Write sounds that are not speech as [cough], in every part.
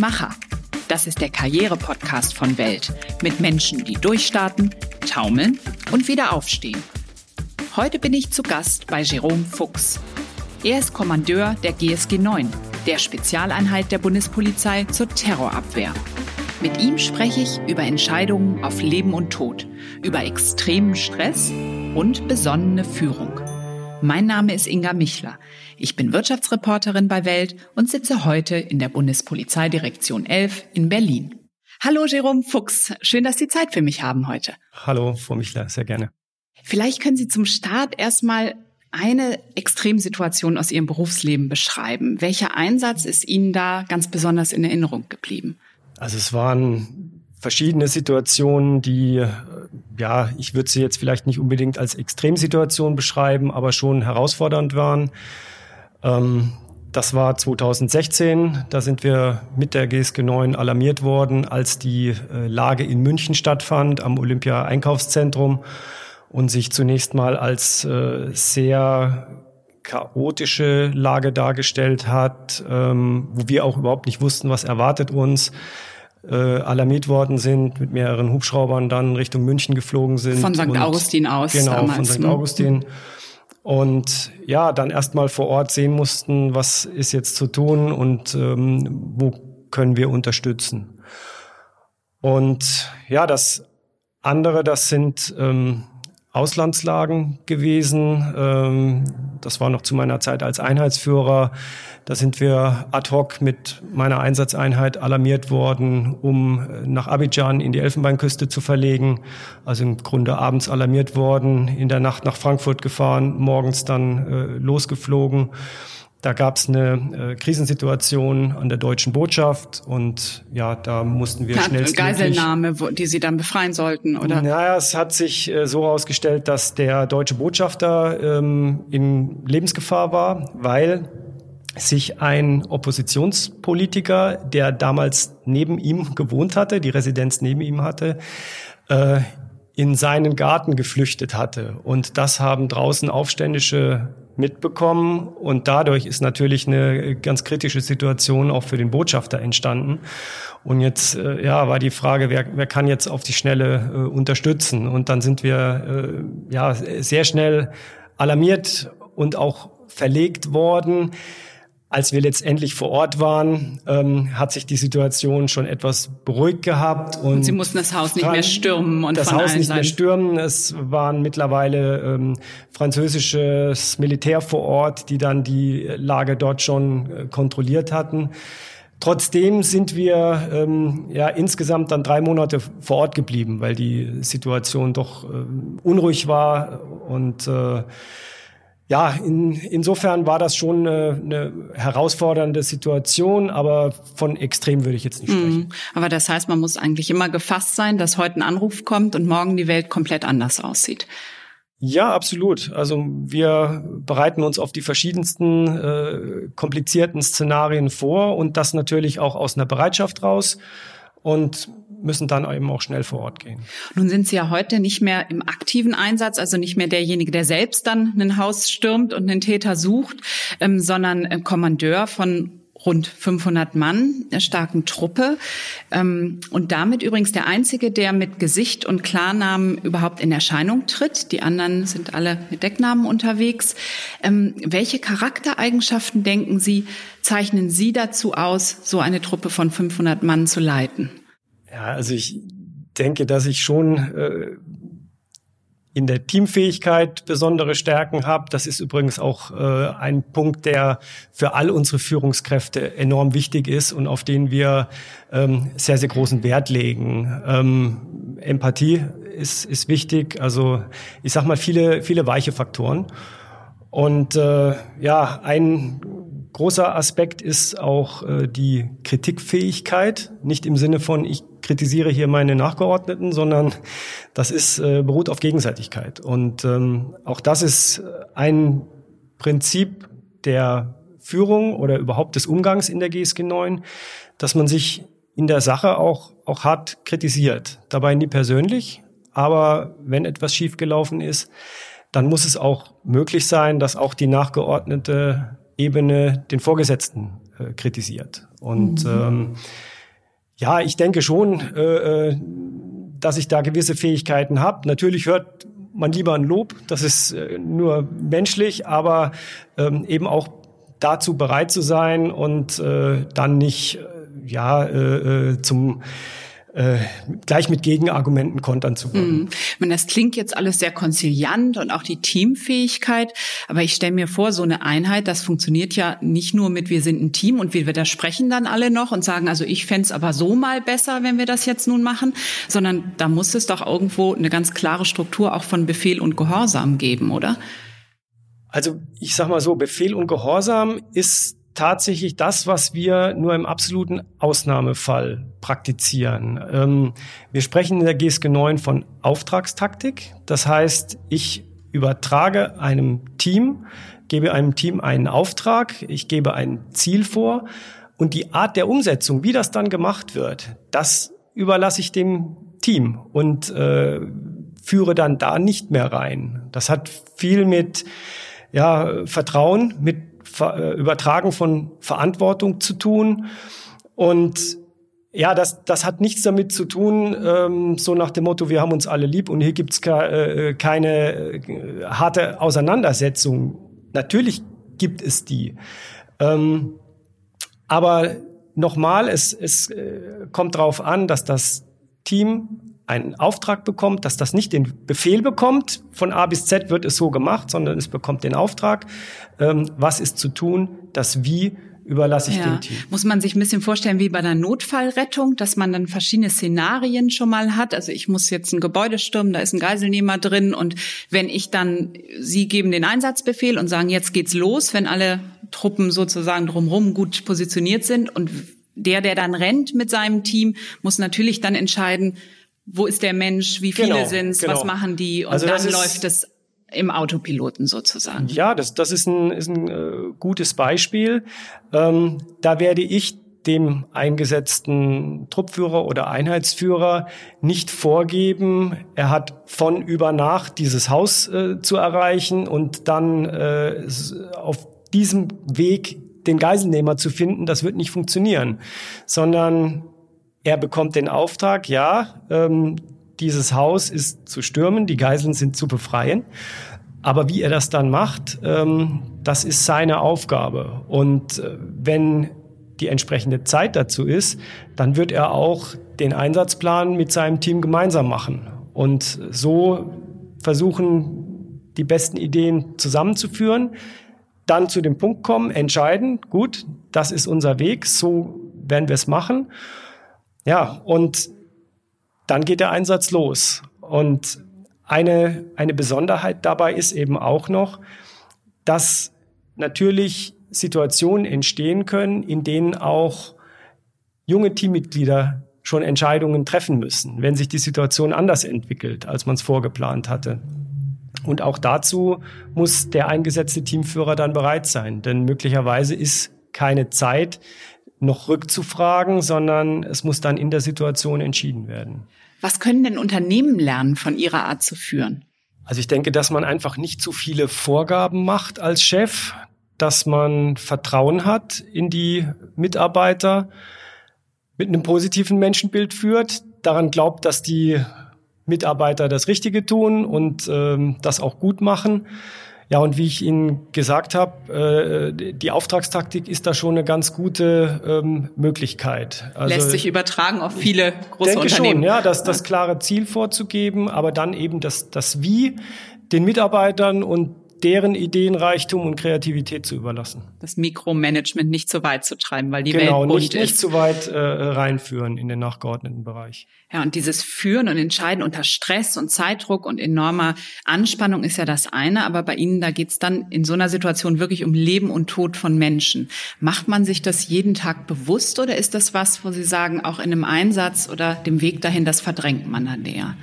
Macher. Das ist der Karriere-Podcast von Welt mit Menschen, die durchstarten, taumeln und wieder aufstehen. Heute bin ich zu Gast bei Jerome Fuchs. Er ist Kommandeur der GSG 9, der Spezialeinheit der Bundespolizei zur Terrorabwehr. Mit ihm spreche ich über Entscheidungen auf Leben und Tod, über extremen Stress und besonnene Führung. Mein Name ist Inga Michler. Ich bin Wirtschaftsreporterin bei Welt und sitze heute in der Bundespolizeidirektion 11 in Berlin. Hallo Jerome Fuchs, schön, dass Sie Zeit für mich haben heute. Hallo, Frau Michler, sehr gerne. Vielleicht können Sie zum Start erstmal eine Extremsituation aus Ihrem Berufsleben beschreiben. Welcher Einsatz ist Ihnen da ganz besonders in Erinnerung geblieben? Also es waren verschiedene Situationen, die, ja, ich würde sie jetzt vielleicht nicht unbedingt als Extremsituation beschreiben, aber schon herausfordernd waren. Ähm, das war 2016. Da sind wir mit der GSG 9 alarmiert worden, als die äh, Lage in München stattfand, am Olympia-Einkaufszentrum und sich zunächst mal als äh, sehr chaotische Lage dargestellt hat, ähm, wo wir auch überhaupt nicht wussten, was erwartet uns. Äh, alarmiert worden sind, mit mehreren Hubschraubern dann Richtung München geflogen sind. Von St. Augustin aus. Genau, damals. von St. Ne? Augustin und ja, dann erstmal vor Ort sehen mussten, was ist jetzt zu tun und ähm, wo können wir unterstützen. Und ja, das andere, das sind ähm, Auslandslagen gewesen. Ähm, das war noch zu meiner Zeit als Einheitsführer. Da sind wir ad hoc mit meiner Einsatzeinheit alarmiert worden, um äh, nach Abidjan in die Elfenbeinküste zu verlegen. Also im Grunde abends alarmiert worden, in der Nacht nach Frankfurt gefahren, morgens dann äh, losgeflogen. Da gab es eine äh, Krisensituation an der deutschen Botschaft und ja, da mussten wir schnell. Geiselnahme, wo, die Sie dann befreien sollten, oder? Naja, es hat sich äh, so herausgestellt, dass der deutsche Botschafter ähm, in Lebensgefahr war, weil sich ein Oppositionspolitiker, der damals neben ihm [laughs] gewohnt hatte, die Residenz neben ihm hatte, äh, in seinen Garten geflüchtet hatte. Und das haben draußen Aufständische mitbekommen. Und dadurch ist natürlich eine ganz kritische Situation auch für den Botschafter entstanden. Und jetzt äh, ja, war die Frage, wer, wer kann jetzt auf die Schnelle äh, unterstützen? Und dann sind wir äh, ja sehr schnell alarmiert und auch verlegt worden. Als wir letztendlich vor Ort waren, ähm, hat sich die Situation schon etwas beruhigt gehabt. Und, und Sie mussten das Haus nicht mehr stürmen und das Haus nicht mehr stürmen. Es waren mittlerweile ähm, französisches Militär vor Ort, die dann die Lage dort schon äh, kontrolliert hatten. Trotzdem sind wir ähm, ja insgesamt dann drei Monate vor Ort geblieben, weil die Situation doch äh, unruhig war und äh, ja, in, insofern war das schon eine, eine herausfordernde Situation, aber von extrem würde ich jetzt nicht sprechen. Mhm. Aber das heißt, man muss eigentlich immer gefasst sein, dass heute ein Anruf kommt und morgen die Welt komplett anders aussieht. Ja, absolut. Also wir bereiten uns auf die verschiedensten äh, komplizierten Szenarien vor und das natürlich auch aus einer Bereitschaft raus. Und müssen dann eben auch schnell vor Ort gehen. Nun sind Sie ja heute nicht mehr im aktiven Einsatz, also nicht mehr derjenige, der selbst dann ein Haus stürmt und einen Täter sucht, ähm, sondern äh, Kommandeur von rund 500 Mann der starken Truppe ähm, und damit übrigens der einzige, der mit Gesicht und Klarnamen überhaupt in Erscheinung tritt. Die anderen sind alle mit Decknamen unterwegs. Ähm, welche Charaktereigenschaften denken Sie zeichnen Sie dazu aus, so eine Truppe von 500 Mann zu leiten? Ja, also ich denke, dass ich schon äh, in der Teamfähigkeit besondere Stärken habe. Das ist übrigens auch äh, ein Punkt, der für all unsere Führungskräfte enorm wichtig ist und auf den wir ähm, sehr, sehr großen Wert legen. Ähm, Empathie ist, ist wichtig. Also ich sag mal viele, viele weiche Faktoren. Und äh, ja, ein großer Aspekt ist auch äh, die Kritikfähigkeit. Nicht im Sinne von, ich kritisiere hier meine Nachgeordneten, sondern das ist, äh, beruht auf Gegenseitigkeit. Und ähm, auch das ist ein Prinzip der Führung oder überhaupt des Umgangs in der GSG 9, dass man sich in der Sache auch, auch hart kritisiert. Dabei nie persönlich, aber wenn etwas schiefgelaufen ist, dann muss es auch möglich sein, dass auch die nachgeordnete Ebene den Vorgesetzten äh, kritisiert. Und mhm. ähm, ja, ich denke schon, äh, äh dass ich da gewisse Fähigkeiten habe. Natürlich hört man lieber ein Lob, das ist äh, nur menschlich, aber ähm, eben auch dazu bereit zu sein und äh, dann nicht äh, ja äh, zum äh, gleich mit Gegenargumenten kontern zu wollen. Mhm. Das klingt jetzt alles sehr konziliant und auch die Teamfähigkeit, aber ich stelle mir vor, so eine Einheit, das funktioniert ja nicht nur mit wir sind ein Team und wir widersprechen dann alle noch und sagen, also ich fände aber so mal besser, wenn wir das jetzt nun machen, sondern da muss es doch irgendwo eine ganz klare Struktur auch von Befehl und Gehorsam geben, oder? Also ich sag mal so, Befehl und Gehorsam ist tatsächlich das, was wir nur im absoluten Ausnahmefall praktizieren. Ähm, wir sprechen in der GSG 9 von Auftragstaktik. Das heißt, ich übertrage einem Team, gebe einem Team einen Auftrag, ich gebe ein Ziel vor und die Art der Umsetzung, wie das dann gemacht wird, das überlasse ich dem Team und äh, führe dann da nicht mehr rein. Das hat viel mit ja, Vertrauen, mit Übertragen von Verantwortung zu tun. Und ja, das, das hat nichts damit zu tun, ähm, so nach dem Motto, wir haben uns alle lieb und hier gibt's ke äh, keine äh, harte Auseinandersetzung. Natürlich gibt es die. Ähm, aber nochmal, es, es äh, kommt darauf an, dass das Team einen Auftrag bekommt, dass das nicht den Befehl bekommt, von A bis Z wird es so gemacht, sondern es bekommt den Auftrag, ähm, was ist zu tun, das Wie überlasse ich ja. dem Team. Muss man sich ein bisschen vorstellen wie bei der Notfallrettung, dass man dann verschiedene Szenarien schon mal hat. Also ich muss jetzt ein Gebäude stürmen, da ist ein Geiselnehmer drin und wenn ich dann, Sie geben den Einsatzbefehl und sagen, jetzt geht's los, wenn alle Truppen sozusagen drumherum gut positioniert sind und der, der dann rennt mit seinem Team, muss natürlich dann entscheiden, wo ist der Mensch, wie viele genau, sind's, genau. was machen die und also dann läuft es im Autopiloten sozusagen. Ja, das, das ist ein, ist ein äh, gutes Beispiel. Ähm, da werde ich dem eingesetzten Truppführer oder Einheitsführer nicht vorgeben, er hat von über Nacht dieses Haus äh, zu erreichen und dann äh, auf diesem Weg den Geiselnehmer zu finden, das wird nicht funktionieren, sondern er bekommt den Auftrag, ja, ähm, dieses Haus ist zu stürmen, die Geiseln sind zu befreien. Aber wie er das dann macht, ähm, das ist seine Aufgabe. Und äh, wenn die entsprechende Zeit dazu ist, dann wird er auch den Einsatzplan mit seinem Team gemeinsam machen. Und so versuchen, die besten Ideen zusammenzuführen, dann zu dem Punkt kommen, entscheiden, gut, das ist unser Weg, so werden wir es machen. Ja, und dann geht der Einsatz los. Und eine, eine Besonderheit dabei ist eben auch noch, dass natürlich Situationen entstehen können, in denen auch junge Teammitglieder schon Entscheidungen treffen müssen, wenn sich die Situation anders entwickelt, als man es vorgeplant hatte. Und auch dazu muss der eingesetzte Teamführer dann bereit sein, denn möglicherweise ist keine Zeit, noch rückzufragen, sondern es muss dann in der Situation entschieden werden. Was können denn Unternehmen lernen von ihrer Art zu führen? Also ich denke, dass man einfach nicht zu viele Vorgaben macht als Chef, dass man Vertrauen hat in die Mitarbeiter, mit einem positiven Menschenbild führt, daran glaubt, dass die Mitarbeiter das Richtige tun und ähm, das auch gut machen ja, und wie ich Ihnen gesagt habe, äh, die Auftragstaktik ist da schon eine ganz gute ähm, Möglichkeit. Also, Lässt sich übertragen auf viele große denke Unternehmen. Schon, ja, das, das klare Ziel vorzugeben, aber dann eben das, das Wie den Mitarbeitern und deren Ideenreichtum und Kreativität zu überlassen. Das Mikromanagement nicht so weit zu treiben, weil die genau, Welt bunt nicht, ist. nicht zu weit äh, reinführen in den nachgeordneten Bereich. Ja, und dieses Führen und Entscheiden unter Stress und Zeitdruck und enormer Anspannung ist ja das eine, aber bei Ihnen, da geht's dann in so einer Situation wirklich um Leben und Tod von Menschen. Macht man sich das jeden Tag bewusst oder ist das was, wo Sie sagen, auch in einem Einsatz oder dem Weg dahin, das verdrängt man dann eher?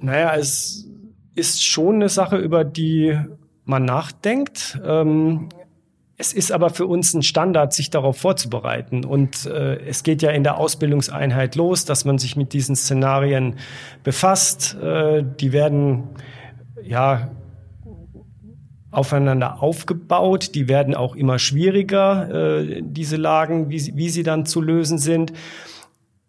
Naja, es ist schon eine Sache, über die man nachdenkt. Ähm, es ist aber für uns ein Standard, sich darauf vorzubereiten. Und äh, es geht ja in der Ausbildungseinheit los, dass man sich mit diesen Szenarien befasst. Äh, die werden ja aufeinander aufgebaut. Die werden auch immer schwieriger, äh, diese Lagen, wie, wie sie dann zu lösen sind.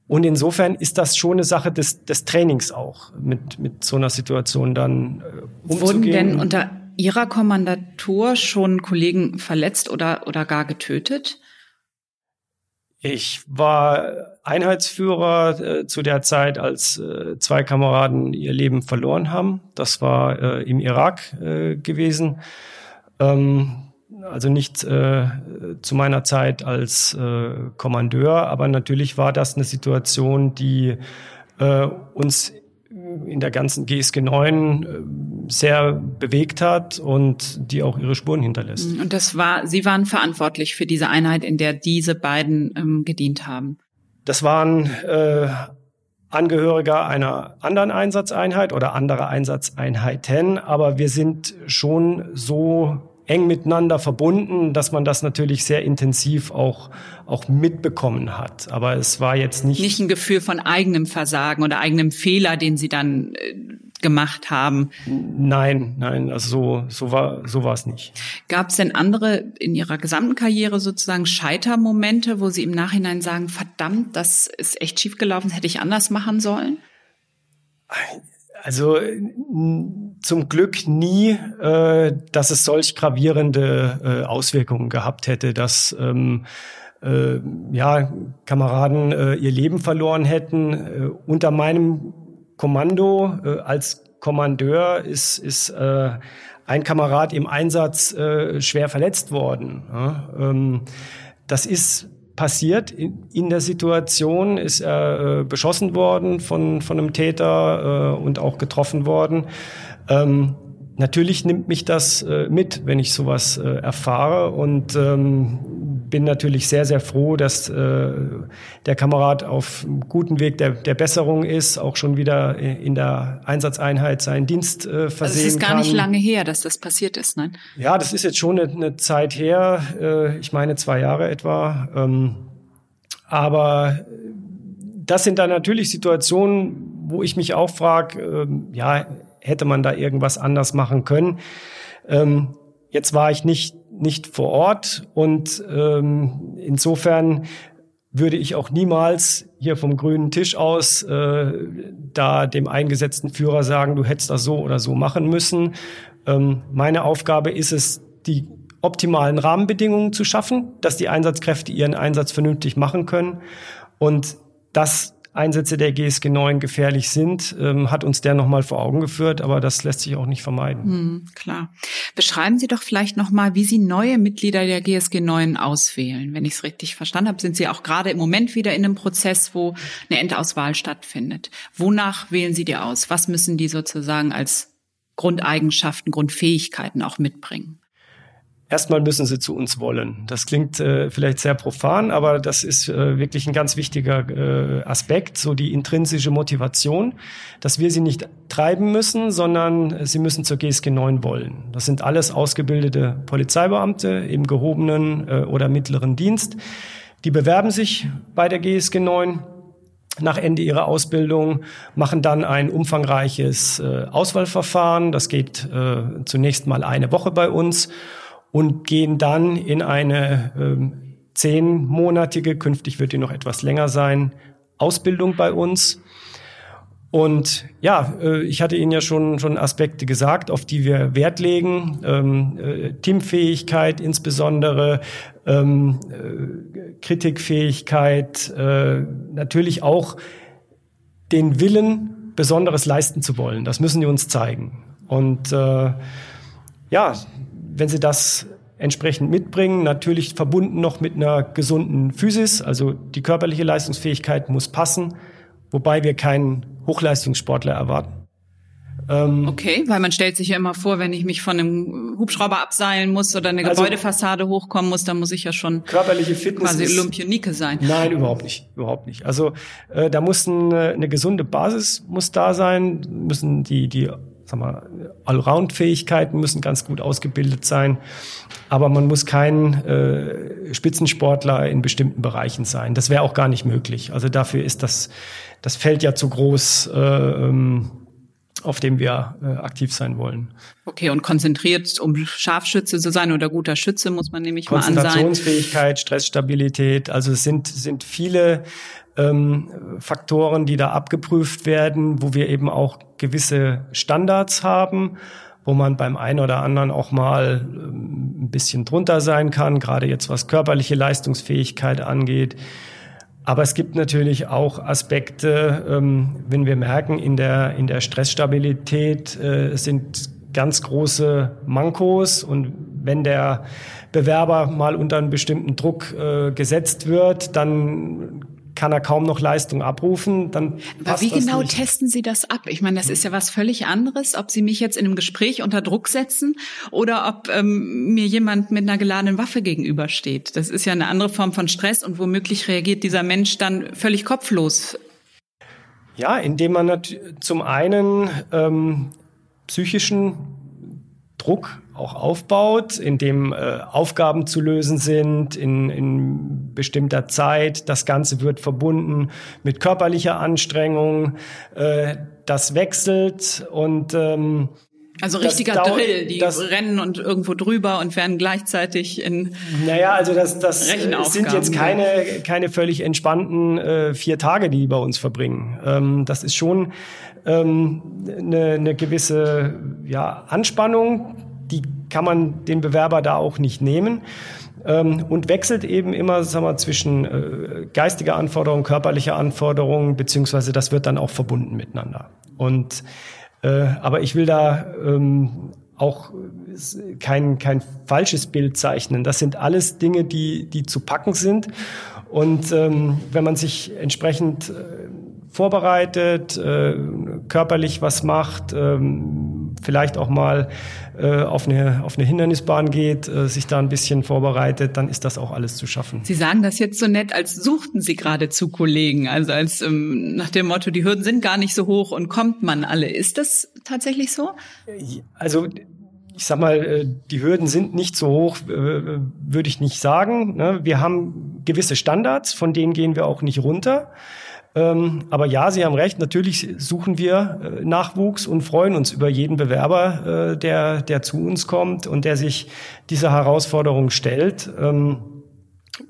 Und insofern ist das schon eine Sache des, des Trainings auch, mit, mit so einer Situation dann äh, umzugehen. Wurden denn unter Ihrer Kommandatur schon Kollegen verletzt oder, oder gar getötet? Ich war Einheitsführer äh, zu der Zeit, als äh, zwei Kameraden ihr Leben verloren haben. Das war äh, im Irak äh, gewesen. Ähm, also nicht äh, zu meiner Zeit als äh, Kommandeur, aber natürlich war das eine Situation, die uns in der ganzen GSG 9 äh, sehr bewegt hat und die auch ihre Spuren hinterlässt. Und das war, Sie waren verantwortlich für diese Einheit, in der diese beiden ähm, gedient haben. Das waren äh, Angehöriger einer anderen Einsatzeinheit oder anderer Einsatzeinheiten, aber wir sind schon so eng miteinander verbunden, dass man das natürlich sehr intensiv auch, auch mitbekommen hat. Aber es war jetzt nicht. Nicht ein Gefühl von eigenem Versagen oder eigenem Fehler, den Sie dann äh, gemacht haben. Nein, nein, also so, so war, so war es nicht. Gab es denn andere in Ihrer gesamten Karriere sozusagen Scheitermomente, wo Sie im Nachhinein sagen, verdammt, das ist echt schiefgelaufen, das hätte ich anders machen sollen? Also zum Glück nie, äh, dass es solch gravierende äh, Auswirkungen gehabt hätte, dass ähm, äh, ja, Kameraden äh, ihr Leben verloren hätten. Äh, unter meinem Kommando äh, als Kommandeur ist, ist ein Kamerad im Einsatz schwer verletzt worden. Ja? Ähm, das ist passiert in, der Situation, ist er äh, beschossen worden von, von einem Täter äh, und auch getroffen worden. Ähm, natürlich nimmt mich das äh, mit, wenn ich sowas äh, erfahre und ähm, bin natürlich sehr, sehr froh, dass äh, der Kamerad auf einem guten Weg der, der Besserung ist, auch schon wieder in der Einsatzeinheit seinen Dienst äh, versehen also es ist gar kann. nicht lange her, dass das passiert ist, ne? Ja, das ist jetzt schon eine, eine Zeit her, äh, ich meine zwei Jahre etwa. Ähm, aber das sind dann natürlich Situationen, wo ich mich auch frage, ähm, ja, hätte man da irgendwas anders machen können? Ähm, jetzt war ich nicht nicht vor Ort und ähm, insofern würde ich auch niemals hier vom grünen Tisch aus äh, da dem eingesetzten Führer sagen, du hättest das so oder so machen müssen. Ähm, meine Aufgabe ist es, die optimalen Rahmenbedingungen zu schaffen, dass die Einsatzkräfte ihren Einsatz vernünftig machen können. Und das Einsätze der GSG 9 gefährlich sind, ähm, hat uns der nochmal vor Augen geführt, aber das lässt sich auch nicht vermeiden. Hm, klar. Beschreiben Sie doch vielleicht nochmal, wie Sie neue Mitglieder der GSG 9 auswählen. Wenn ich es richtig verstanden habe, sind Sie auch gerade im Moment wieder in einem Prozess, wo eine Endauswahl stattfindet. Wonach wählen Sie die aus? Was müssen die sozusagen als Grundeigenschaften, Grundfähigkeiten auch mitbringen? Erstmal müssen sie zu uns wollen. Das klingt äh, vielleicht sehr profan, aber das ist äh, wirklich ein ganz wichtiger äh, Aspekt, so die intrinsische Motivation, dass wir sie nicht treiben müssen, sondern sie müssen zur GSG 9 wollen. Das sind alles ausgebildete Polizeibeamte im gehobenen äh, oder mittleren Dienst. Die bewerben sich bei der GSG 9 nach Ende ihrer Ausbildung, machen dann ein umfangreiches äh, Auswahlverfahren. Das geht äh, zunächst mal eine Woche bei uns und gehen dann in eine ähm, zehnmonatige, künftig wird die noch etwas länger sein, Ausbildung bei uns. Und ja, äh, ich hatte Ihnen ja schon, schon Aspekte gesagt, auf die wir Wert legen. Ähm, äh, Teamfähigkeit insbesondere, ähm, äh, Kritikfähigkeit, äh, natürlich auch den Willen, Besonderes leisten zu wollen. Das müssen die uns zeigen. Und äh, ja, wenn sie das entsprechend mitbringen, natürlich verbunden noch mit einer gesunden Physis, also die körperliche Leistungsfähigkeit muss passen, wobei wir keinen Hochleistungssportler erwarten. Ähm, okay, weil man stellt sich ja immer vor, wenn ich mich von einem Hubschrauber abseilen muss oder eine also, Gebäudefassade hochkommen muss, dann muss ich ja schon körperliche Fitness quasi Olympionike sein. Nein, überhaupt nicht, überhaupt nicht. Also äh, da muss ein, eine gesunde Basis muss da sein, müssen die die sag mal, Allround-Fähigkeiten müssen ganz gut ausgebildet sein. Aber man muss kein äh, Spitzensportler in bestimmten Bereichen sein. Das wäre auch gar nicht möglich. Also dafür ist das, das Feld ja zu groß. Äh, ähm, auf dem wir äh, aktiv sein wollen. Okay, und konzentriert, um Scharfschütze zu sein oder guter Schütze, muss man nämlich mal an sein. Konzentrationsfähigkeit, Stressstabilität, also es sind, sind viele ähm, Faktoren, die da abgeprüft werden, wo wir eben auch gewisse Standards haben, wo man beim einen oder anderen auch mal ähm, ein bisschen drunter sein kann, gerade jetzt was körperliche Leistungsfähigkeit angeht. Aber es gibt natürlich auch Aspekte, ähm, wenn wir merken, in der, in der Stressstabilität äh, sind ganz große Mankos und wenn der Bewerber mal unter einen bestimmten Druck äh, gesetzt wird, dann kann er kaum noch Leistung abrufen, dann Aber wie genau nicht. testen Sie das ab? Ich meine, das ist ja was völlig anderes, ob Sie mich jetzt in einem Gespräch unter Druck setzen oder ob ähm, mir jemand mit einer geladenen Waffe gegenübersteht. Das ist ja eine andere Form von Stress und womöglich reagiert dieser Mensch dann völlig kopflos. Ja, indem man zum einen ähm, psychischen Druck auch aufbaut, in dem äh, Aufgaben zu lösen sind in, in bestimmter Zeit. Das Ganze wird verbunden mit körperlicher Anstrengung. Äh, das wechselt und ähm, also richtiger Drill, die das, rennen und irgendwo drüber und werden gleichzeitig in Naja, also das, das sind jetzt keine, keine völlig entspannten äh, vier Tage, die, die bei uns verbringen. Ähm, das ist schon ähm, eine, eine gewisse ja, Anspannung, die kann man den Bewerber da auch nicht nehmen ähm, und wechselt eben immer sagen wir, zwischen äh, geistiger Anforderung, körperlicher Anforderung, beziehungsweise das wird dann auch verbunden miteinander. Und äh, aber ich will da ähm, auch kein, kein falsches Bild zeichnen. Das sind alles Dinge, die, die zu packen sind. Und ähm, wenn man sich entsprechend äh, vorbereitet, äh, körperlich was macht, ähm, vielleicht auch mal äh, auf, eine, auf eine Hindernisbahn geht, äh, sich da ein bisschen vorbereitet, dann ist das auch alles zu schaffen. Sie sagen das jetzt so nett, als suchten Sie gerade zu Kollegen, also als ähm, nach dem Motto, die Hürden sind gar nicht so hoch und kommt man alle. Ist das tatsächlich so? Also ich sag mal, äh, die Hürden sind nicht so hoch, äh, würde ich nicht sagen. Ne? Wir haben gewisse Standards, von denen gehen wir auch nicht runter. Ähm, aber ja, Sie haben recht, natürlich suchen wir äh, Nachwuchs und freuen uns über jeden Bewerber, äh, der, der zu uns kommt und der sich dieser Herausforderung stellt. Ähm,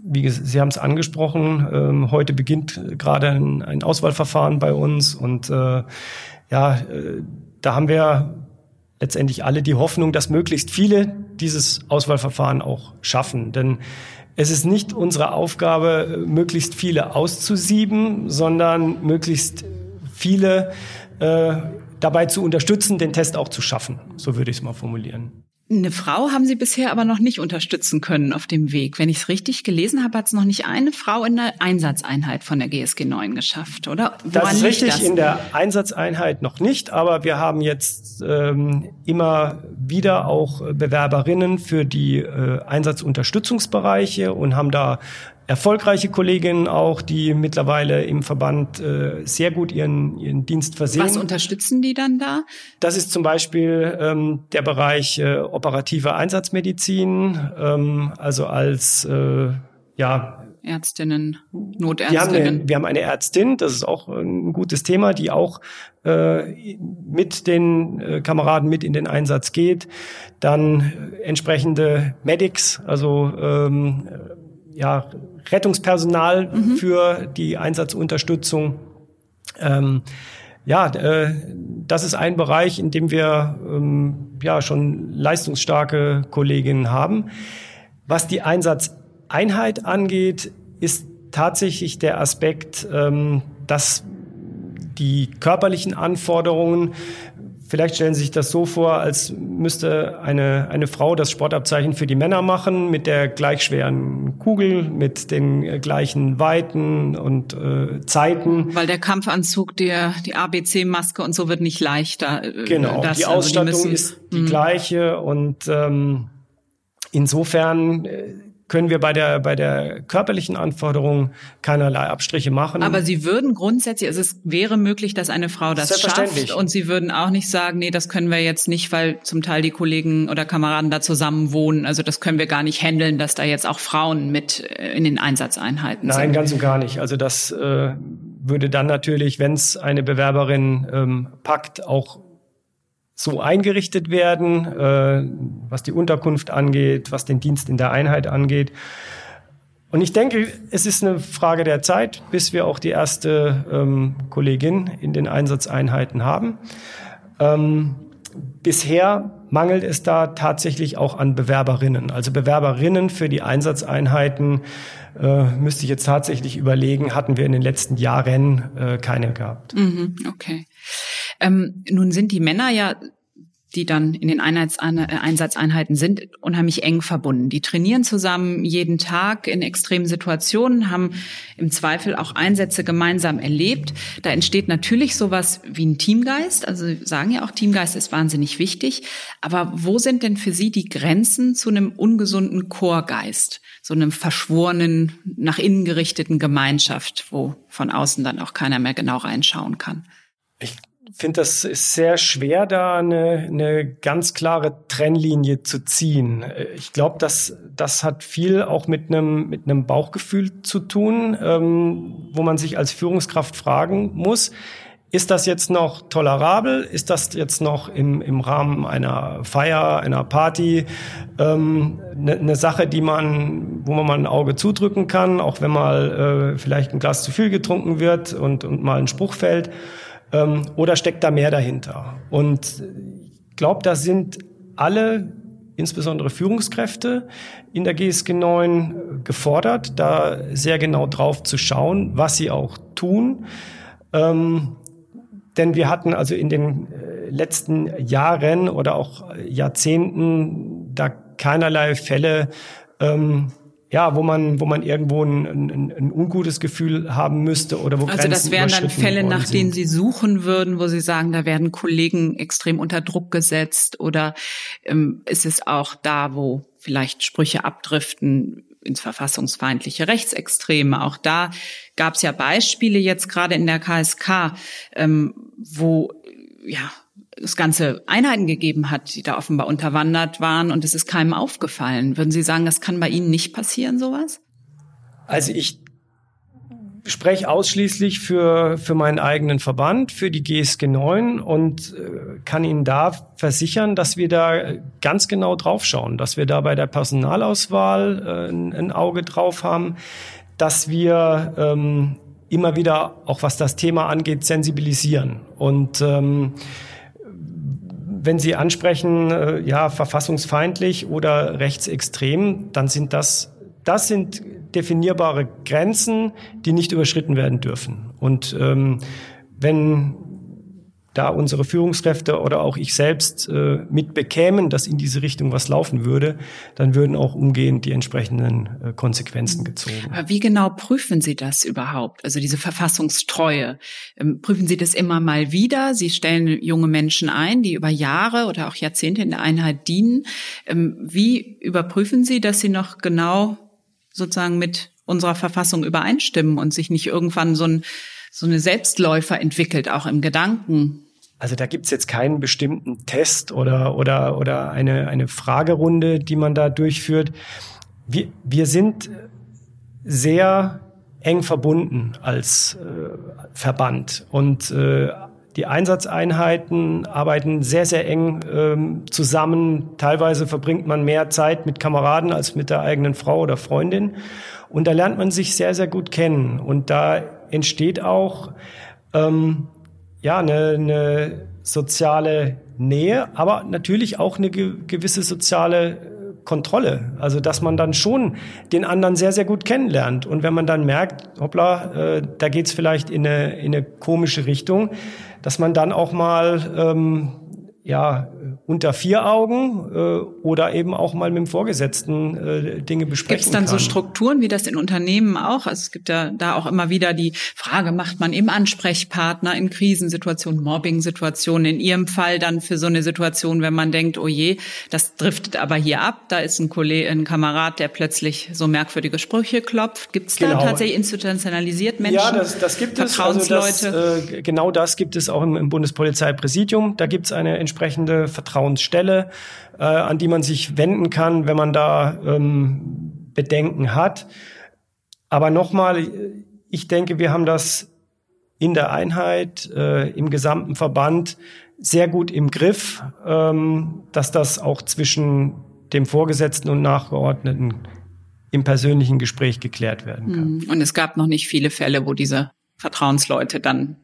wie Sie haben es angesprochen, ähm, heute beginnt gerade ein, ein, Auswahlverfahren bei uns und äh, ja, da haben wir letztendlich alle die Hoffnung, dass möglichst viele dieses Auswahlverfahren auch schaffen. Denn es ist nicht unsere Aufgabe, möglichst viele auszusieben, sondern möglichst viele äh, dabei zu unterstützen, den Test auch zu schaffen. So würde ich es mal formulieren. Eine Frau haben Sie bisher aber noch nicht unterstützen können auf dem Weg. Wenn ich es richtig gelesen habe, hat es noch nicht eine Frau in der Einsatzeinheit von der GSG 9 geschafft, oder? Woran das ist richtig, das? in der Einsatzeinheit noch nicht, aber wir haben jetzt ähm, immer wieder auch Bewerberinnen für die äh, Einsatzunterstützungsbereiche und haben da erfolgreiche Kolleginnen auch, die mittlerweile im Verband äh, sehr gut ihren, ihren Dienst versehen. Was unterstützen die dann da? Das ist zum Beispiel ähm, der Bereich äh, operative Einsatzmedizin, ähm, also als äh, ja Ärztinnen, Notärztinnen. Wir haben, eine, wir haben eine Ärztin, das ist auch ein gutes Thema, die auch äh, mit den äh, Kameraden mit in den Einsatz geht. Dann äh, entsprechende Medics, also ähm, ja, Rettungspersonal mhm. für die Einsatzunterstützung. Ähm, ja, äh, das ist ein Bereich, in dem wir ähm, ja schon leistungsstarke Kolleginnen haben. Was die Einsatzeinheit angeht, ist tatsächlich der Aspekt, ähm, dass die körperlichen Anforderungen Vielleicht stellen Sie sich das so vor, als müsste eine, eine Frau das Sportabzeichen für die Männer machen, mit der gleich schweren Kugel, mit den gleichen Weiten und äh, Zeiten. Weil der Kampfanzug, der, die ABC-Maske und so wird nicht leichter. Äh, genau, das, die Ausstattung also die müssen, ist die hm. gleiche und ähm, insofern äh, können wir bei der, bei der körperlichen Anforderung keinerlei Abstriche machen. Aber Sie würden grundsätzlich, also es wäre möglich, dass eine Frau das schafft und Sie würden auch nicht sagen, nee, das können wir jetzt nicht, weil zum Teil die Kollegen oder Kameraden da zusammen wohnen. Also das können wir gar nicht handeln, dass da jetzt auch Frauen mit äh, in den Einsatzeinheiten Nein, sind. Nein, ganz und gar nicht. Also das äh, würde dann natürlich, wenn es eine Bewerberin ähm, packt, auch so eingerichtet werden, äh, was die Unterkunft angeht, was den Dienst in der Einheit angeht. Und ich denke, es ist eine Frage der Zeit, bis wir auch die erste ähm, Kollegin in den Einsatzeinheiten haben. Ähm, bisher mangelt es da tatsächlich auch an Bewerberinnen. Also Bewerberinnen für die Einsatzeinheiten äh, müsste ich jetzt tatsächlich überlegen, hatten wir in den letzten Jahren äh, keine gehabt. Mhm, okay. Ähm, nun sind die Männer ja die dann in den Einsatzeinheiten sind, unheimlich eng verbunden. Die trainieren zusammen jeden Tag in extremen Situationen, haben im Zweifel auch Einsätze gemeinsam erlebt. Da entsteht natürlich sowas wie ein Teamgeist. Also sagen ja auch, Teamgeist ist wahnsinnig wichtig. Aber wo sind denn für Sie die Grenzen zu einem ungesunden Chorgeist? So einem verschworenen, nach innen gerichteten Gemeinschaft, wo von außen dann auch keiner mehr genau reinschauen kann? Ich finde, das ist sehr schwer, da eine, eine ganz klare Trennlinie zu ziehen. Ich glaube, dass das hat viel auch mit einem mit einem Bauchgefühl zu tun, ähm, wo man sich als Führungskraft fragen muss: Ist das jetzt noch tolerabel? Ist das jetzt noch im, im Rahmen einer Feier, einer Party ähm, eine, eine Sache, die man, wo man mal ein Auge zudrücken kann, auch wenn mal äh, vielleicht ein Glas zu viel getrunken wird und, und mal ein Spruch fällt? Ähm, oder steckt da mehr dahinter? Und ich glaube, da sind alle, insbesondere Führungskräfte in der GSG 9 gefordert, da sehr genau drauf zu schauen, was sie auch tun. Ähm, denn wir hatten also in den äh, letzten Jahren oder auch Jahrzehnten da keinerlei Fälle, ähm, ja, wo man, wo man irgendwo ein, ein, ein ungutes Gefühl haben müsste oder wo Also Grenzen das wären dann Fälle, nach denen Sie suchen würden, wo Sie sagen, da werden Kollegen extrem unter Druck gesetzt oder ähm, ist es auch da, wo vielleicht Sprüche abdriften ins verfassungsfeindliche Rechtsextreme. Auch da gab es ja Beispiele jetzt gerade in der KSK, ähm, wo ja es ganze Einheiten gegeben hat, die da offenbar unterwandert waren und es ist keinem aufgefallen. Würden Sie sagen, das kann bei Ihnen nicht passieren, sowas? Also ich spreche ausschließlich für, für meinen eigenen Verband, für die GSG 9 und äh, kann Ihnen da versichern, dass wir da ganz genau draufschauen, dass wir da bei der Personalauswahl äh, ein, ein Auge drauf haben, dass wir ähm, immer wieder, auch was das Thema angeht, sensibilisieren. Und ähm, wenn Sie ansprechen, äh, ja, verfassungsfeindlich oder rechtsextrem, dann sind das, das sind definierbare Grenzen, die nicht überschritten werden dürfen. Und ähm, wenn da unsere Führungskräfte oder auch ich selbst äh, mitbekämen, dass in diese Richtung was laufen würde, dann würden auch umgehend die entsprechenden äh, Konsequenzen gezogen. Aber wie genau prüfen Sie das überhaupt? Also diese Verfassungstreue. Ähm, prüfen Sie das immer mal wieder? Sie stellen junge Menschen ein, die über Jahre oder auch Jahrzehnte in der Einheit dienen. Ähm, wie überprüfen Sie, dass sie noch genau sozusagen mit unserer Verfassung übereinstimmen und sich nicht irgendwann so ein so eine Selbstläufer entwickelt, auch im Gedanken also da gibt's jetzt keinen bestimmten Test oder, oder, oder eine, eine Fragerunde, die man da durchführt. Wir, wir sind sehr eng verbunden als äh, Verband und äh, die Einsatzeinheiten arbeiten sehr, sehr eng ähm, zusammen. Teilweise verbringt man mehr Zeit mit Kameraden als mit der eigenen Frau oder Freundin. Und da lernt man sich sehr, sehr gut kennen. Und da entsteht auch ähm, ja, eine, eine soziale Nähe, aber natürlich auch eine gewisse soziale äh, Kontrolle. Also dass man dann schon den anderen sehr, sehr gut kennenlernt. Und wenn man dann merkt, hoppla, äh, da geht's vielleicht in eine, in eine komische Richtung, dass man dann auch mal ähm, ja, unter vier Augen äh, oder eben auch mal mit dem Vorgesetzten äh, Dinge besprechen Gibt es dann kann. so Strukturen wie das in Unternehmen auch? Also es gibt ja da auch immer wieder die Frage, macht man eben Ansprechpartner in Krisensituationen, Mobbing-Situationen, in Ihrem Fall dann für so eine Situation, wenn man denkt, oh je, das driftet aber hier ab, da ist ein Kollege, ein Kamerad, der plötzlich so merkwürdige Sprüche klopft. Gibt es genau. da tatsächlich institutionalisiert Menschen? Ja, das, das gibt es. Also das, äh, genau das gibt es auch im, im Bundespolizeipräsidium. Da gibt es eine entsprechende Vertrauensstelle, äh, an die man sich wenden kann, wenn man da ähm, Bedenken hat. Aber nochmal, ich denke, wir haben das in der Einheit, äh, im gesamten Verband sehr gut im Griff, ähm, dass das auch zwischen dem Vorgesetzten und Nachgeordneten im persönlichen Gespräch geklärt werden kann. Mhm. Und es gab noch nicht viele Fälle, wo diese Vertrauensleute dann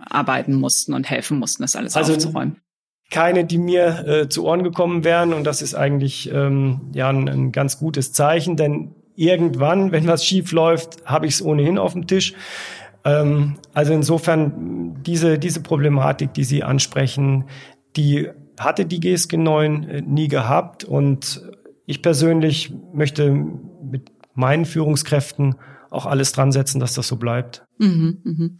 mitarbeiten mussten und helfen mussten, das alles also aufzuräumen. Keine, die mir äh, zu Ohren gekommen wären und das ist eigentlich ähm, ja ein, ein ganz gutes Zeichen, denn irgendwann, wenn was schief läuft, habe ich es ohnehin auf dem Tisch. Ähm, also insofern diese diese Problematik, die Sie ansprechen, die hatte die GSG 9 äh, nie gehabt und ich persönlich möchte mit meinen Führungskräften auch alles dran setzen, dass das so bleibt. Mhm, mhm.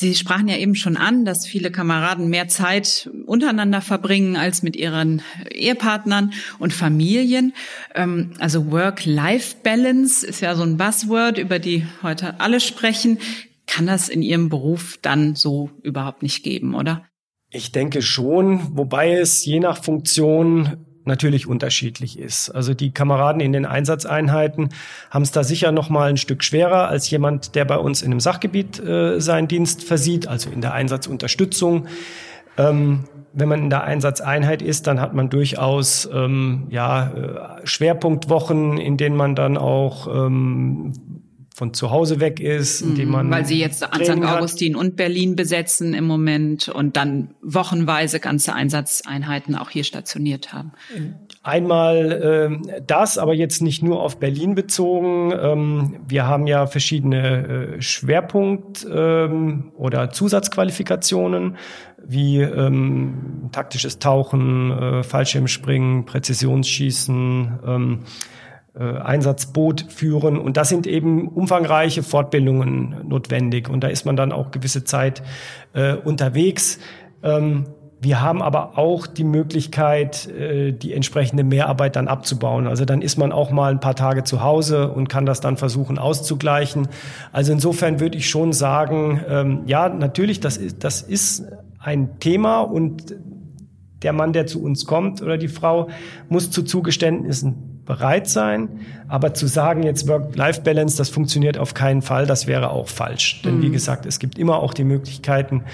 Sie sprachen ja eben schon an, dass viele Kameraden mehr Zeit untereinander verbringen als mit ihren Ehepartnern und Familien. Ähm, also Work-Life-Balance ist ja so ein Buzzword, über die heute alle sprechen. Kann das in Ihrem Beruf dann so überhaupt nicht geben, oder? Ich denke schon, wobei es je nach Funktion natürlich unterschiedlich ist. Also die Kameraden in den Einsatzeinheiten haben es da sicher noch mal ein Stück schwerer als jemand, der bei uns in einem Sachgebiet äh, seinen Dienst versieht, also in der Einsatzunterstützung. Ähm, wenn man in der Einsatzeinheit ist, dann hat man durchaus ähm, ja, äh, Schwerpunktwochen, in denen man dann auch ähm, von zu Hause weg ist, indem mhm, man weil sie jetzt an St. Augustin und Berlin besetzen im Moment und dann wochenweise ganze Einsatzeinheiten auch hier stationiert haben. Einmal äh, das, aber jetzt nicht nur auf Berlin bezogen. Ähm, wir haben ja verschiedene äh, Schwerpunkt ähm, oder Zusatzqualifikationen wie ähm, taktisches Tauchen, äh, Fallschirmspringen, Präzisionsschießen. Äh, Einsatzboot führen. Und das sind eben umfangreiche Fortbildungen notwendig. Und da ist man dann auch gewisse Zeit äh, unterwegs. Ähm, wir haben aber auch die Möglichkeit, äh, die entsprechende Mehrarbeit dann abzubauen. Also dann ist man auch mal ein paar Tage zu Hause und kann das dann versuchen auszugleichen. Also insofern würde ich schon sagen, ähm, ja, natürlich, das ist, das ist ein Thema und der Mann, der zu uns kommt oder die Frau, muss zu Zugeständnissen bereit sein. Aber zu sagen, jetzt Work-Life-Balance, das funktioniert auf keinen Fall, das wäre auch falsch. Denn wie mhm. gesagt, es gibt immer auch die Möglichkeiten,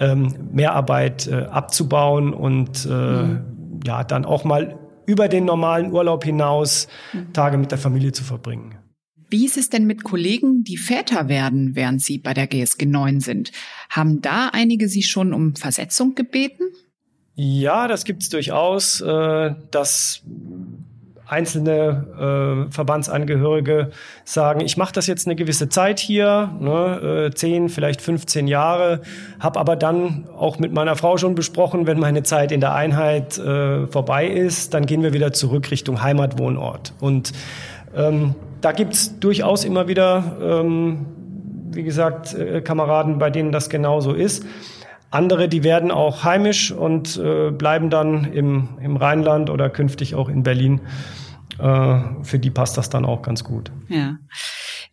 ähm, Mehrarbeit äh, abzubauen und äh, mhm. ja, dann auch mal über den normalen Urlaub hinaus mhm. Tage mit der Familie zu verbringen. Wie ist es denn mit Kollegen, die Väter werden, während sie bei der GSG 9 sind? Haben da einige Sie schon um Versetzung gebeten? Ja, das gibt es durchaus. Äh, das einzelne äh, Verbandsangehörige sagen, ich mache das jetzt eine gewisse Zeit hier, ne, äh, 10, vielleicht 15 Jahre, habe aber dann auch mit meiner Frau schon besprochen, wenn meine Zeit in der Einheit äh, vorbei ist, dann gehen wir wieder zurück Richtung Heimatwohnort. Und ähm, da gibt's durchaus immer wieder, ähm, wie gesagt, äh, Kameraden, bei denen das genauso ist. Andere, die werden auch heimisch und äh, bleiben dann im, im Rheinland oder künftig auch in Berlin. Äh, für die passt das dann auch ganz gut. Ja.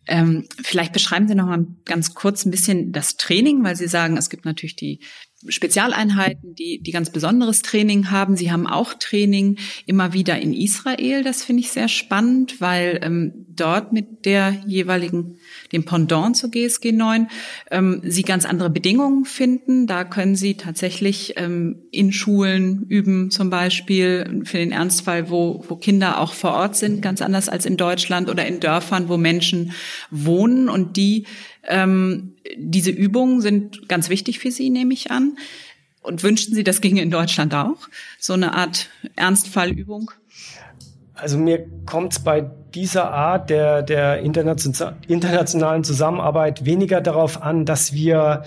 Ähm, vielleicht beschreiben Sie noch mal ganz kurz ein bisschen das Training, weil Sie sagen, es gibt natürlich die Spezialeinheiten, die, die ganz besonderes Training haben. Sie haben auch Training immer wieder in Israel. Das finde ich sehr spannend, weil ähm, dort mit der jeweiligen, dem Pendant zur GSG 9, ähm, Sie ganz andere Bedingungen finden. Da können Sie tatsächlich ähm, in Schulen üben, zum Beispiel für den Ernstfall, wo, wo Kinder auch vor Ort sind, ganz anders als in Deutschland oder in Dörfern, wo Menschen wohnen und die ähm, diese Übungen sind ganz wichtig für Sie, nehme ich an. Und wünschen Sie, das ginge in Deutschland auch? So eine Art Ernstfallübung? Also mir kommt es bei dieser Art der, der internationalen Zusammenarbeit weniger darauf an, dass wir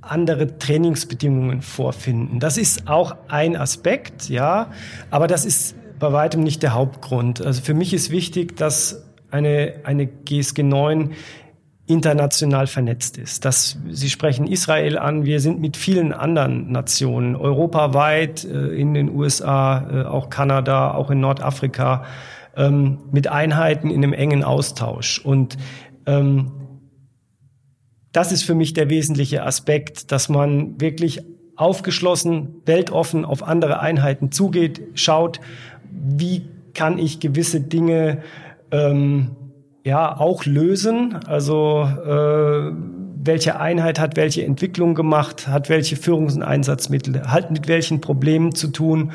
andere Trainingsbedingungen vorfinden. Das ist auch ein Aspekt, ja, aber das ist bei weitem nicht der Hauptgrund. Also für mich ist wichtig, dass eine, eine GSG 9 international vernetzt ist. Das, Sie sprechen Israel an, wir sind mit vielen anderen Nationen europaweit, äh, in den USA, äh, auch Kanada, auch in Nordafrika, ähm, mit Einheiten in einem engen Austausch. Und ähm, das ist für mich der wesentliche Aspekt, dass man wirklich aufgeschlossen, weltoffen auf andere Einheiten zugeht, schaut, wie kann ich gewisse Dinge ähm, ja auch lösen. Also äh, welche Einheit hat welche Entwicklung gemacht, hat welche Führungs- und Einsatzmittel, hat mit welchen Problemen zu tun.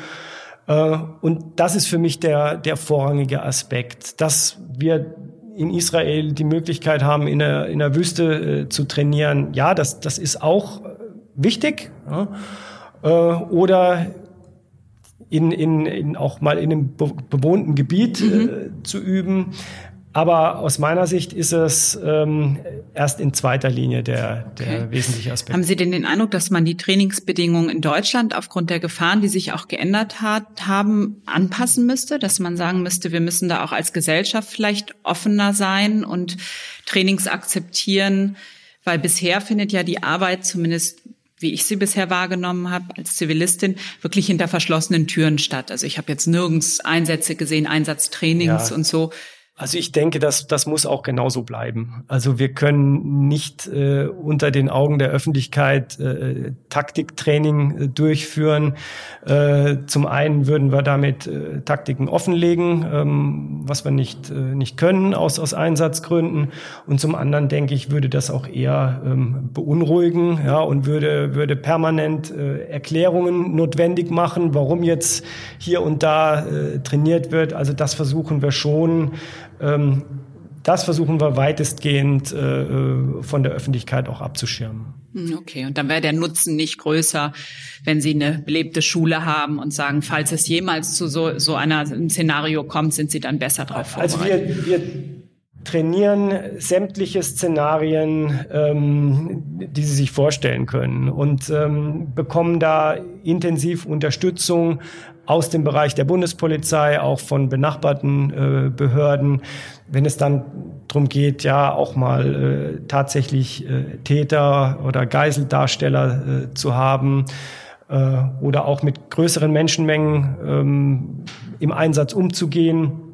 Äh, und das ist für mich der, der vorrangige Aspekt, dass wir in Israel die Möglichkeit haben, in der, in der Wüste äh, zu trainieren. Ja, das, das ist auch wichtig. Ja. Äh, oder in, in, in auch mal in einem bewohnten Gebiet mhm. äh, zu üben. Aber aus meiner Sicht ist es ähm, erst in zweiter Linie der, der okay. wesentliche Aspekt. Haben Sie denn den Eindruck, dass man die Trainingsbedingungen in Deutschland aufgrund der Gefahren, die sich auch geändert hat, haben, anpassen müsste? Dass man sagen müsste, wir müssen da auch als Gesellschaft vielleicht offener sein und Trainings akzeptieren? Weil bisher findet ja die Arbeit zumindest wie ich sie bisher wahrgenommen habe als Zivilistin, wirklich hinter verschlossenen Türen statt. Also ich habe jetzt nirgends Einsätze gesehen, Einsatztrainings ja. und so. Also ich denke, dass das muss auch genauso bleiben. Also wir können nicht äh, unter den Augen der Öffentlichkeit äh, Taktiktraining äh, durchführen. Äh, zum einen würden wir damit äh, Taktiken offenlegen, ähm, was wir nicht äh, nicht können aus aus Einsatzgründen. Und zum anderen denke ich, würde das auch eher ähm, beunruhigen, ja, und würde würde permanent äh, Erklärungen notwendig machen, warum jetzt hier und da äh, trainiert wird. Also das versuchen wir schon das versuchen wir weitestgehend äh, äh, von der Öffentlichkeit auch abzuschirmen. Hm, okay, und dann wäre der Nutzen nicht größer, wenn Sie eine belebte Schule haben und sagen, falls es jemals zu so, so einer Szenario kommt, sind Sie dann besser drauf vorbereitet. Also wir, wir trainieren sämtliche Szenarien, ähm, die Sie sich vorstellen können und ähm, bekommen da intensiv Unterstützung aus dem Bereich der Bundespolizei, auch von benachbarten äh, Behörden, wenn es dann darum geht, ja auch mal äh, tatsächlich äh, Täter oder Geiseldarsteller äh, zu haben äh, oder auch mit größeren Menschenmengen ähm, im Einsatz umzugehen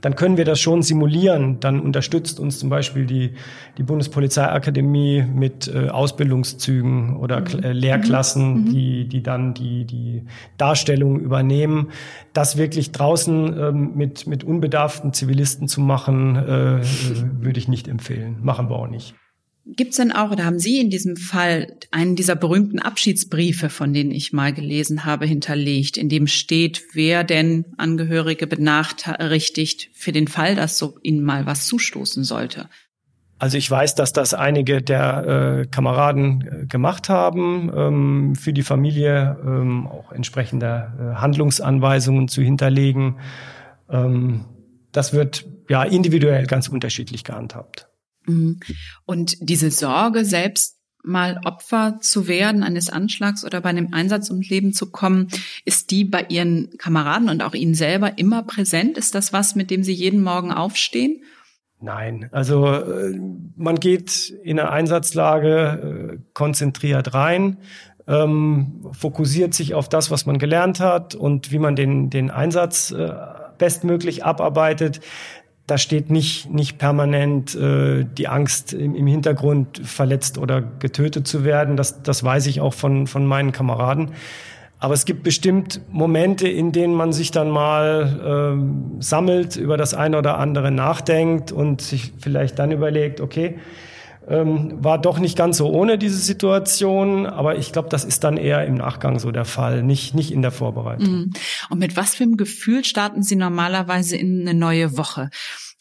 dann können wir das schon simulieren. Dann unterstützt uns zum Beispiel die, die Bundespolizeiakademie mit äh, Ausbildungszügen oder mhm. äh, Lehrklassen, mhm. die, die dann die, die Darstellung übernehmen. Das wirklich draußen ähm, mit, mit unbedarften Zivilisten zu machen, äh, äh würde ich nicht empfehlen. Machen wir auch nicht. Gibt es denn auch, oder haben Sie in diesem Fall einen dieser berühmten Abschiedsbriefe, von denen ich mal gelesen habe, hinterlegt, in dem steht, wer denn Angehörige benachteiligt für den Fall, dass so Ihnen mal was zustoßen sollte? Also ich weiß, dass das einige der äh, Kameraden äh, gemacht haben, ähm, für die Familie ähm, auch entsprechende äh, Handlungsanweisungen zu hinterlegen. Ähm, das wird ja individuell ganz unterschiedlich gehandhabt. Mhm. Und diese Sorge, selbst mal Opfer zu werden eines Anschlags oder bei einem Einsatz ums Leben zu kommen, ist die bei Ihren Kameraden und auch Ihnen selber immer präsent? Ist das was, mit dem Sie jeden Morgen aufstehen? Nein, also äh, man geht in eine Einsatzlage äh, konzentriert rein, ähm, fokussiert sich auf das, was man gelernt hat und wie man den, den Einsatz äh, bestmöglich abarbeitet da steht nicht, nicht permanent äh, die Angst im, im Hintergrund, verletzt oder getötet zu werden. Das, das weiß ich auch von, von meinen Kameraden. Aber es gibt bestimmt Momente, in denen man sich dann mal ähm, sammelt, über das eine oder andere nachdenkt und sich vielleicht dann überlegt, okay, ähm, war doch nicht ganz so ohne diese Situation, aber ich glaube, das ist dann eher im Nachgang so der Fall, nicht, nicht in der Vorbereitung. Mhm. Und mit was für einem Gefühl starten Sie normalerweise in eine neue Woche?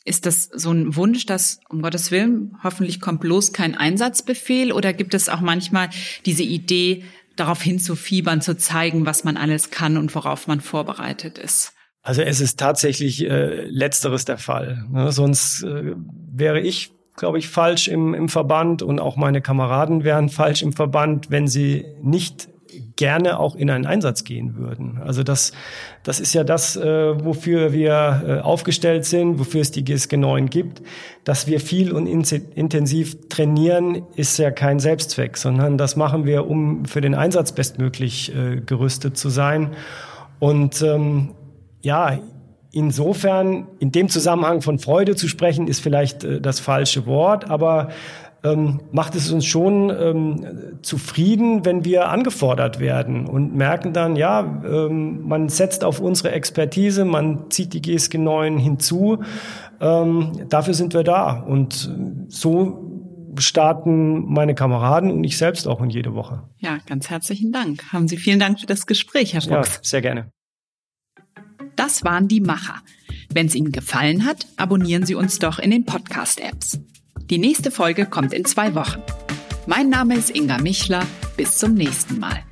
Ist das so ein Wunsch, dass, um Gottes Willen, hoffentlich kommt bloß kein Einsatzbefehl oder gibt es auch manchmal diese Idee, darauf hinzufiebern, zu zeigen, was man alles kann und worauf man vorbereitet ist? Also es ist tatsächlich äh, letzteres der Fall. Ne? Sonst äh, wäre ich glaube ich, falsch im, im Verband und auch meine Kameraden wären falsch im Verband, wenn sie nicht gerne auch in einen Einsatz gehen würden. Also das, das ist ja das, äh, wofür wir äh, aufgestellt sind, wofür es die GSG 9 gibt. Dass wir viel und in intensiv trainieren, ist ja kein Selbstzweck, sondern das machen wir, um für den Einsatz bestmöglich äh, gerüstet zu sein. Und ähm, ja, Insofern, in dem Zusammenhang von Freude zu sprechen, ist vielleicht äh, das falsche Wort, aber ähm, macht es uns schon ähm, zufrieden, wenn wir angefordert werden und merken dann, ja, ähm, man setzt auf unsere Expertise, man zieht die GSG 9 hinzu. Ähm, dafür sind wir da. Und so starten meine Kameraden und ich selbst auch in jede Woche. Ja, ganz herzlichen Dank. Haben Sie vielen Dank für das Gespräch, Herr Fuchs. Ja, sehr gerne. Das waren die Macher. Wenn es Ihnen gefallen hat, abonnieren Sie uns doch in den Podcast-Apps. Die nächste Folge kommt in zwei Wochen. Mein Name ist Inga Michler. Bis zum nächsten Mal.